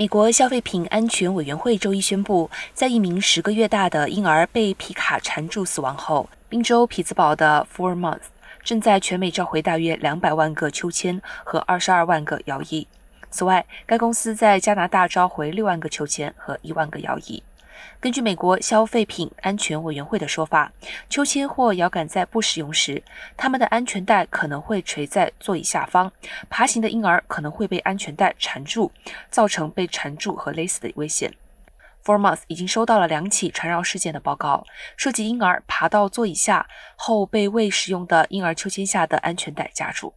美国消费品安全委员会周一宣布，在一名十个月大的婴儿被皮卡缠住死亡后，宾州匹兹堡的 Four Months 正在全美召回大约两百万个秋千和二十二万个摇椅。此外，该公司在加拿大召回六万个秋千和一万个摇椅。根据美国消费品安全委员会的说法，秋千或摇杆在不使用时，它们的安全带可能会垂在座椅下方，爬行的婴儿可能会被安全带缠住，造成被缠住和勒死的危险。f o r m o t h 已经收到了两起缠绕事件的报告，涉及婴儿爬到座椅下后被未使用的婴儿秋千下的安全带夹住。